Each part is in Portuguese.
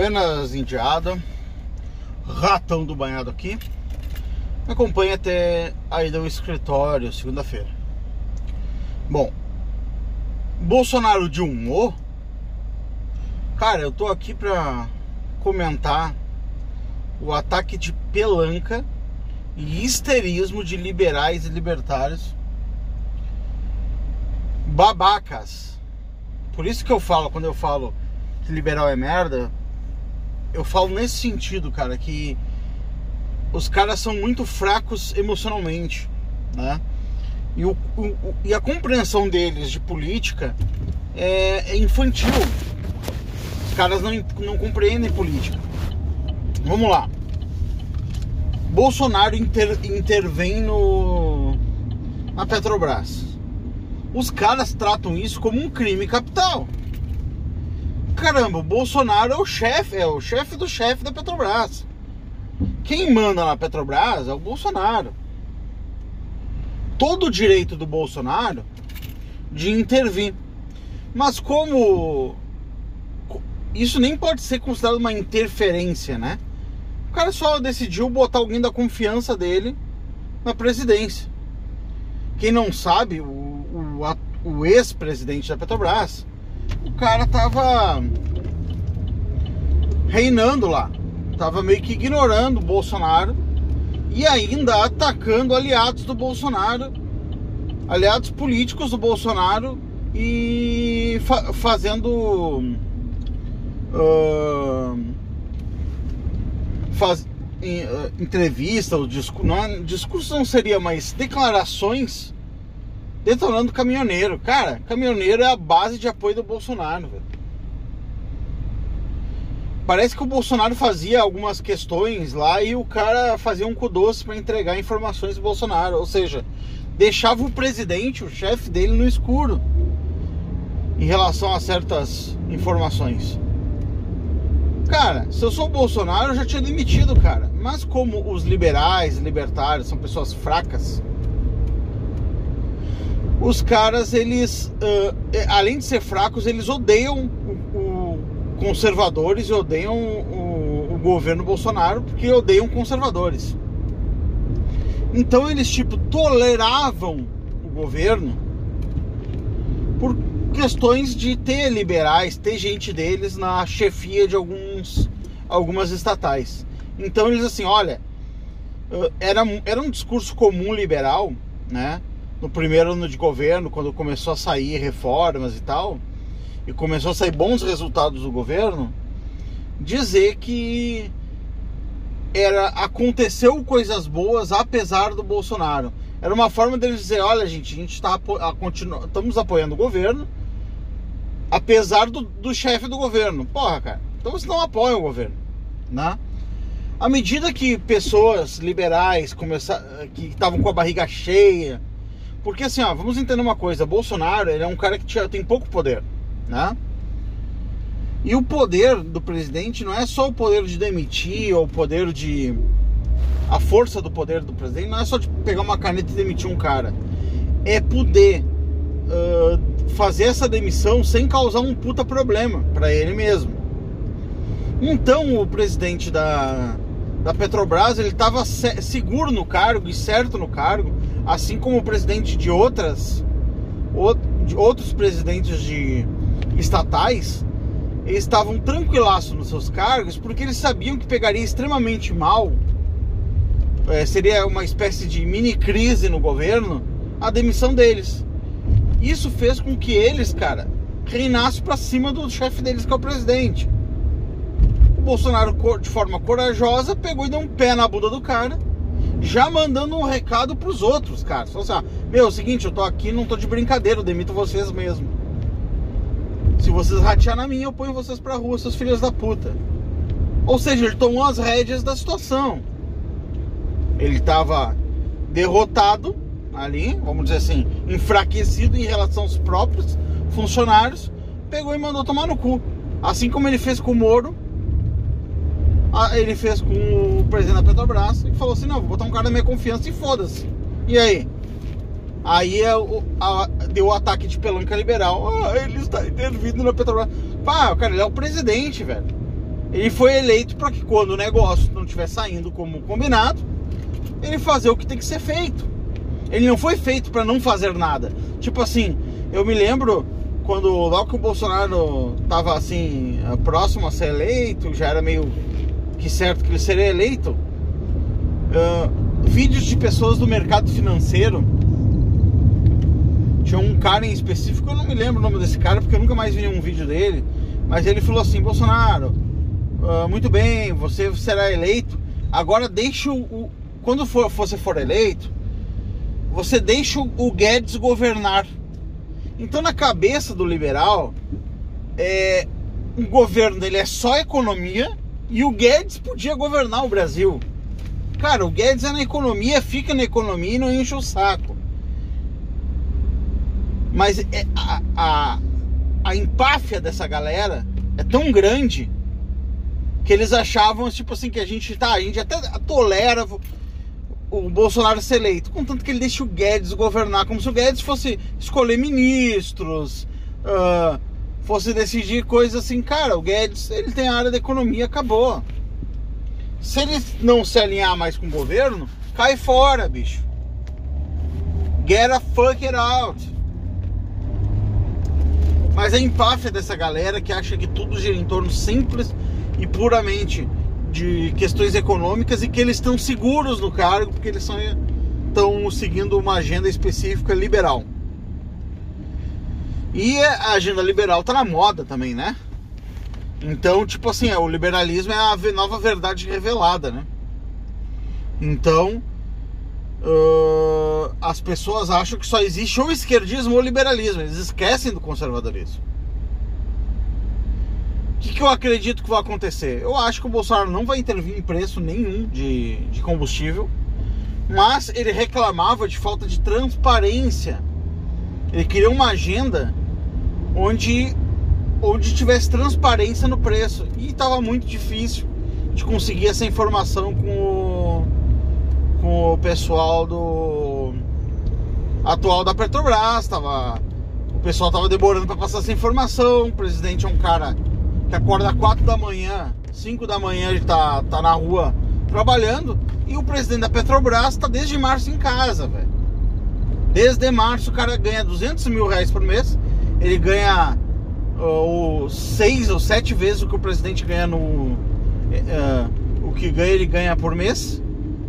Buenas, indiada. Ratão do banhado aqui. Me acompanha até a ida ao escritório, segunda-feira. Bom, Bolsonaro de um Cara, eu tô aqui pra comentar o ataque de pelanca e histerismo de liberais e libertários babacas. Por isso que eu falo, quando eu falo que liberal é merda, eu falo nesse sentido, cara, que os caras são muito fracos emocionalmente, né? E, o, o, e a compreensão deles de política é, é infantil. Os caras não, não compreendem política. Vamos lá. Bolsonaro inter, intervém no, na Petrobras. Os caras tratam isso como um crime capital. Caramba, o Bolsonaro é o chefe, é o chefe do chefe da Petrobras. Quem manda na Petrobras é o Bolsonaro. Todo o direito do Bolsonaro de intervir. Mas como isso nem pode ser considerado uma interferência, né? O cara só decidiu botar alguém da confiança dele na presidência. Quem não sabe, o, o, o ex-presidente da Petrobras, o cara tava reinando lá. Tava meio que ignorando o Bolsonaro e ainda atacando aliados do Bolsonaro, aliados políticos do Bolsonaro e fa fazendo. Uh, faz, em, uh, entrevista, o discurso, não, é, discurso não seria, mas declarações detonando caminhoneiro. Cara, caminhoneiro é a base de apoio do Bolsonaro. Parece que o Bolsonaro fazia algumas questões lá e o cara fazia um cu doce para entregar informações do Bolsonaro. Ou seja, deixava o presidente, o chefe dele, no escuro em relação a certas informações. Cara, se eu sou o Bolsonaro, eu já tinha demitido, cara. Mas como os liberais, libertários são pessoas fracas, os caras, eles, uh, além de ser fracos, eles odeiam o, o conservadores e odeiam o, o, governo Bolsonaro porque odeiam conservadores. Então eles, tipo, toleravam o governo por questões de ter liberais, ter gente deles na chefia de alguns, algumas estatais. Então eles assim, olha, era, era um discurso comum liberal, né? No primeiro ano de governo, quando começou a sair reformas e tal, e começou a sair bons resultados do governo, dizer que era aconteceu coisas boas apesar do Bolsonaro. Era uma forma deles dizer, olha gente, a gente está estamos apoiando o governo, apesar do, do chefe do governo. Porra, cara, então você não apoia o governo, né? À medida que pessoas liberais começaram, que estavam com a barriga cheia, porque assim, ó, vamos entender uma coisa, Bolsonaro ele é um cara que tem pouco poder, né? E o poder do presidente não é só o poder de demitir ou o poder de a força do poder do presidente não é só de pegar uma caneta e demitir um cara, é poder uh, fazer essa demissão sem causar um puta problema para ele mesmo. Então o presidente da, da Petrobras ele estava seguro no cargo e certo no cargo, assim como o presidente de outras de outros presidentes de estatais eles estavam tranquilaços nos seus cargos porque eles sabiam que pegaria extremamente mal é, seria uma espécie de mini crise no governo a demissão deles isso fez com que eles, cara, reinassem para cima do chefe deles, que é o presidente. O Bolsonaro, de forma corajosa, pegou e deu um pé na bunda do cara, já mandando um recado pros outros, cara. Falou assim: ah, meu, é o seguinte, eu tô aqui, não tô de brincadeira, eu demito vocês mesmo. Se vocês ratear na minha, eu ponho vocês pra rua, seus filhos da puta. Ou seja, ele tomou as rédeas da situação. Ele tava derrotado, ali, vamos dizer assim, enfraquecido em relação aos próprios funcionários, pegou e mandou tomar no cu. Assim como ele fez com o Moro, ele fez com o presidente da Petrobras e falou assim: não, vou botar um cara da minha confiança e foda-se. E aí? Aí é o, a, deu o ataque de pelanca liberal. Ah, ele está intervindo na Petrobras. Pá, cara, ele é o presidente, velho. Ele foi eleito para que quando o negócio não estiver saindo como combinado, ele fazer o que tem que ser feito. Ele não foi feito para não fazer nada. Tipo assim, eu me lembro quando logo que o Bolsonaro tava assim próximo a ser eleito, já era meio que certo que ele seria eleito. Uh, vídeos de pessoas do mercado financeiro. Tinha um cara em específico, eu não me lembro o nome desse cara, porque eu nunca mais vi um vídeo dele. Mas ele falou assim: Bolsonaro, uh, muito bem, você será eleito. Agora deixa o. quando for, você for eleito, você deixa o Guedes governar. Então, na cabeça do liberal, é, o governo dele é só economia e o Guedes podia governar o Brasil. Cara, o Guedes é na economia, fica na economia e não enche o saco. Mas é, a, a, a empáfia dessa galera é tão grande que eles achavam, tipo assim, que a gente tá, a gente até tolera o Bolsonaro ser eleito, contanto que ele deixe o Guedes governar, como se o Guedes fosse escolher ministros, uh, fosse decidir coisas assim. Cara, o Guedes, ele tem a área da economia, acabou. Se ele não se alinhar mais com o governo, cai fora, bicho. Get a fuck it out. Mas a empáfia dessa galera que acha que tudo gira em torno simples e puramente de questões econômicas e que eles estão seguros no cargo porque eles estão seguindo uma agenda específica liberal. E a agenda liberal tá na moda também, né? Então, tipo assim, é, o liberalismo é a nova verdade revelada, né? Então, uh, as pessoas acham que só existe ou esquerdismo ou liberalismo. Eles esquecem do conservadorismo. O que, que, eu acredito que vai acontecer? Eu acho que o Bolsonaro não vai intervir em preço nenhum de, de combustível, mas ele reclamava de falta de transparência. Ele queria uma agenda onde, onde tivesse transparência no preço e estava muito difícil de conseguir essa informação com o, com o pessoal do atual da Petrobras. Tava, o pessoal estava demorando para passar essa informação. O presidente é um cara que acorda 4 da manhã, 5 da manhã ele tá, tá na rua trabalhando e o presidente da Petrobras tá desde março em casa, velho. Desde março o cara ganha 200 mil reais por mês, ele ganha uh, seis ou sete vezes o que o presidente ganha no. Uh, o que ganha ele ganha por mês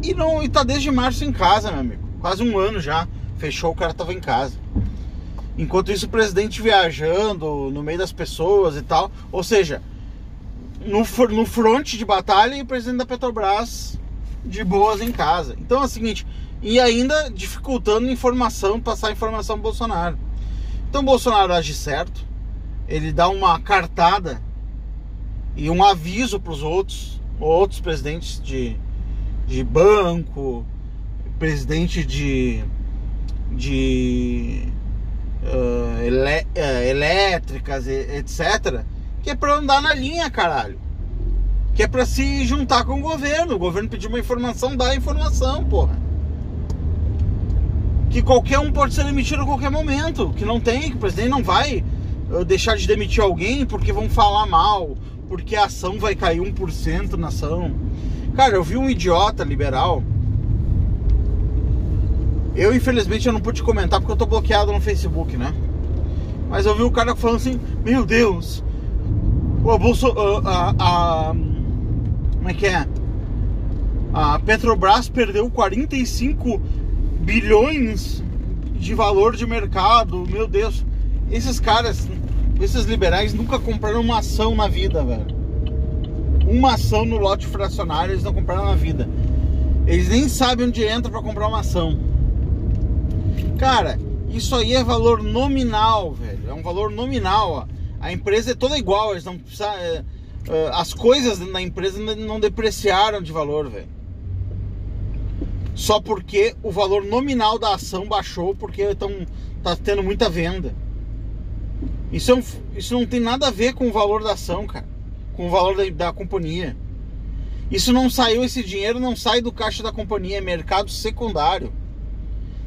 e não e tá desde março em casa, meu amigo. Quase um ano já. Fechou, o cara tava em casa. Enquanto isso, o presidente viajando no meio das pessoas e tal. Ou seja, no, no fronte de batalha e o presidente da Petrobras de boas em casa. Então é o seguinte, e ainda dificultando informação, passar informação ao Bolsonaro. Então Bolsonaro age certo, ele dá uma cartada e um aviso para os outros, outros presidentes de, de banco, presidente de, de uh, uh, elétricas, etc. Que é pra andar na linha, caralho. Que é pra se juntar com o governo. O governo pediu uma informação, dá a informação, porra. Que qualquer um pode ser demitido a qualquer momento. Que não tem, que o presidente não vai uh, deixar de demitir alguém porque vão falar mal, porque a ação vai cair 1% na ação. Cara, eu vi um idiota liberal eu, infelizmente, eu não pude comentar porque eu tô bloqueado no Facebook, né? Mas eu vi o cara falando assim: Meu Deus, o Bolso, a, a, a, como é que é? A Petrobras perdeu 45 bilhões de valor de mercado. Meu Deus, esses caras, esses liberais nunca compraram uma ação na vida, velho. Uma ação no lote fracionário eles não compraram na vida. Eles nem sabem onde entra para comprar uma ação. Cara, isso aí é valor nominal, velho. É um valor nominal, ó. A empresa é toda igual, eles não precisam, é, é, as coisas na empresa não depreciaram de valor, velho. Só porque o valor nominal da ação baixou porque estão tá tendo muita venda. Isso, é um, isso não tem nada a ver com o valor da ação, cara. Com o valor da, da companhia. Isso não saiu, esse dinheiro não sai do caixa da companhia, é mercado secundário.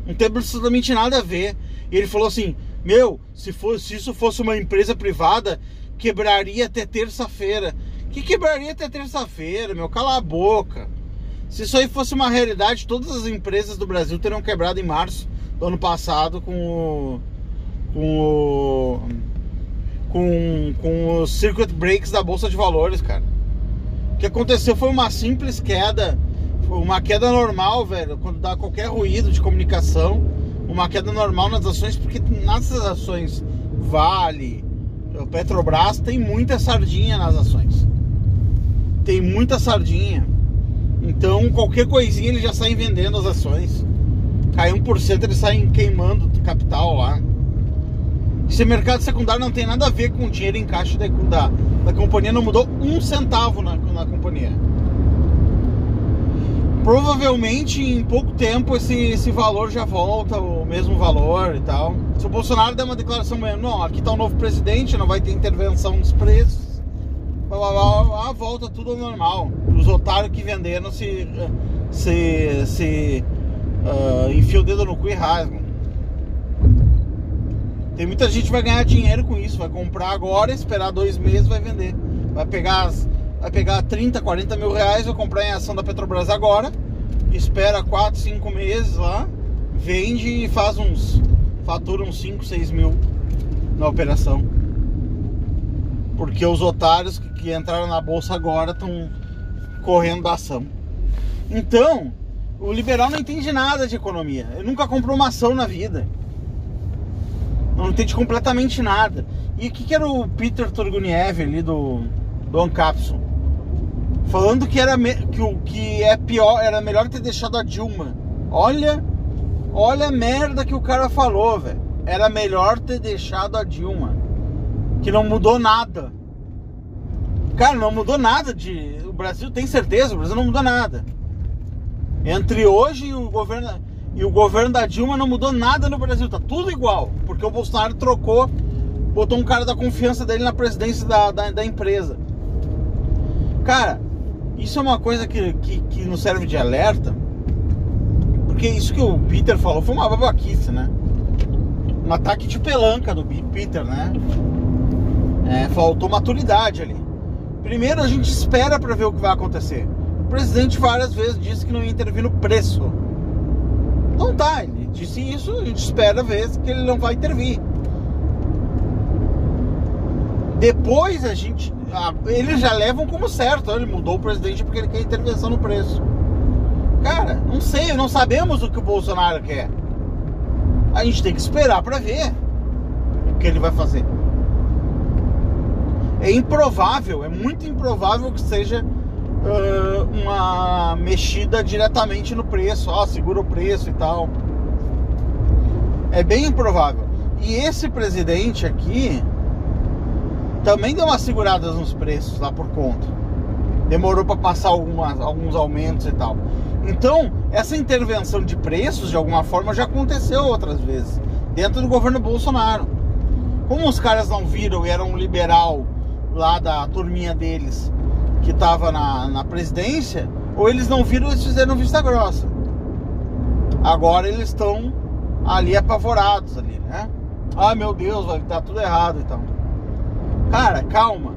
Não tem absolutamente nada a ver. E ele falou assim: Meu, se, fosse, se isso fosse uma empresa privada, quebraria até terça-feira. Que quebraria até terça-feira, meu? Cala a boca. Se isso aí fosse uma realidade, todas as empresas do Brasil teriam quebrado em março do ano passado com o. com o. com, com os circuit breaks da Bolsa de Valores, cara. O que aconteceu foi uma simples queda, uma queda normal, velho, quando dá qualquer ruído de comunicação, uma queda normal nas ações, porque nessas ações Vale, o Petrobras tem muita sardinha nas ações. Tem muita sardinha. Então qualquer coisinha eles já saem vendendo as ações. Cai 1%, eles saem queimando capital lá. Esse mercado secundário não tem nada a ver com o dinheiro em caixa da, da, da companhia, não mudou um centavo na, na companhia. Provavelmente em pouco tempo esse, esse valor já volta, o mesmo valor e tal. Se o Bolsonaro der uma declaração não, aqui está o novo presidente, não vai ter intervenção nos preços, blá, blá, blá, volta tudo ao normal. Os otários que venderam se, se, se uh, enfia o dedo no cu e rasgam. Tem muita gente que vai ganhar dinheiro com isso, vai comprar agora, esperar dois meses, vai vender. Vai pegar, vai pegar 30, 40 mil reais, vai comprar em ação da Petrobras agora, espera 4, 5 meses lá, vende e faz uns. fatura uns 5, 6 mil na operação. Porque os otários que, que entraram na bolsa agora estão correndo da ação. Então, o liberal não entende nada de economia. Ele nunca comprou uma ação na vida. Não entende completamente nada. E o que, que era o Peter Turguniev ali do, do Ancapson? Falando que era que o que é pior, era melhor ter deixado a Dilma. Olha, olha a merda que o cara falou, velho. Era melhor ter deixado a Dilma. Que não mudou nada. Cara, não mudou nada de. O Brasil tem certeza, o Brasil não mudou nada. Entre hoje e o governo e o governo da Dilma não mudou nada no Brasil, tá tudo igual, porque o Bolsonaro trocou, botou um cara da confiança dele na presidência da, da, da empresa. Cara, isso é uma coisa que, que, que nos serve de alerta, porque isso que o Peter falou foi uma babaquice, né? Um ataque de pelanca do Peter, né? É, faltou maturidade ali. Primeiro a gente espera para ver o que vai acontecer. O presidente várias vezes disse que não ia intervir no preço. Então tá, ele disse isso, a gente espera ver que ele não vai intervir. Depois a gente. eles já levam como certo, ele mudou o presidente porque ele quer intervenção no preço. Cara, não sei, não sabemos o que o Bolsonaro quer. A gente tem que esperar para ver o que ele vai fazer. É improvável, é muito improvável que seja uh, uma mexida diretamente no preço, ó, segura o preço e tal. É bem improvável. E esse presidente aqui também deu umas seguradas nos preços lá por conta. Demorou para passar algumas, alguns aumentos e tal. Então, essa intervenção de preços, de alguma forma, já aconteceu outras vezes, dentro do governo Bolsonaro. Como os caras não viram e eram um liberal lá da turminha deles, que estava na, na presidência, ou eles não viram, eles fizeram vista grossa. Agora eles estão ali apavorados ali, né? Ah, meu Deus, vai dar tudo errado então. Cara, calma.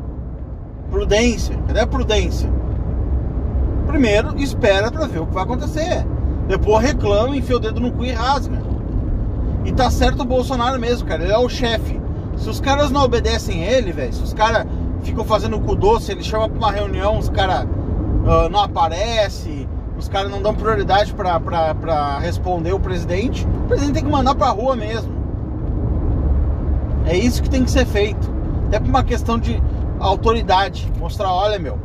Prudência. Cadê a prudência? Primeiro, espera para ver o que vai acontecer. Depois reclama, enfia o dedo no cu e rasga. E tá certo o Bolsonaro mesmo, cara. Ele é o chefe. Se os caras não obedecem ele, velho, se os caras ficam fazendo cu doce, ele chama pra uma reunião, os caras uh, ah, não aparecem, os caras não dão prioridade para responder o presidente, o presidente tem que mandar pra rua mesmo. É isso que tem que ser feito. Até por uma questão de autoridade. Mostrar, olha meu,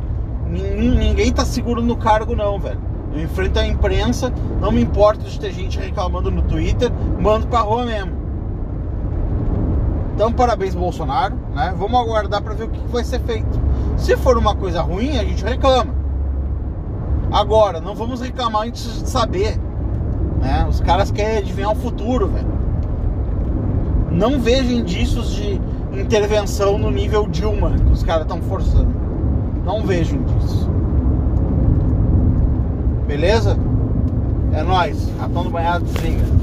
ninguém tá seguro no cargo não, velho. Eu enfrento a imprensa, não me importa de ter gente reclamando no Twitter, mando pra rua mesmo. Então, parabéns, Bolsonaro. Né? Vamos aguardar para ver o que vai ser feito. Se for uma coisa ruim, a gente reclama. Agora, não vamos reclamar antes de saber. Né? Os caras querem adivinhar o futuro, velho. Não vejo indícios de intervenção no nível Dilma que os caras estão forçando. Não vejo indícios. Beleza? É nóis. Ratão do banhado, desliga.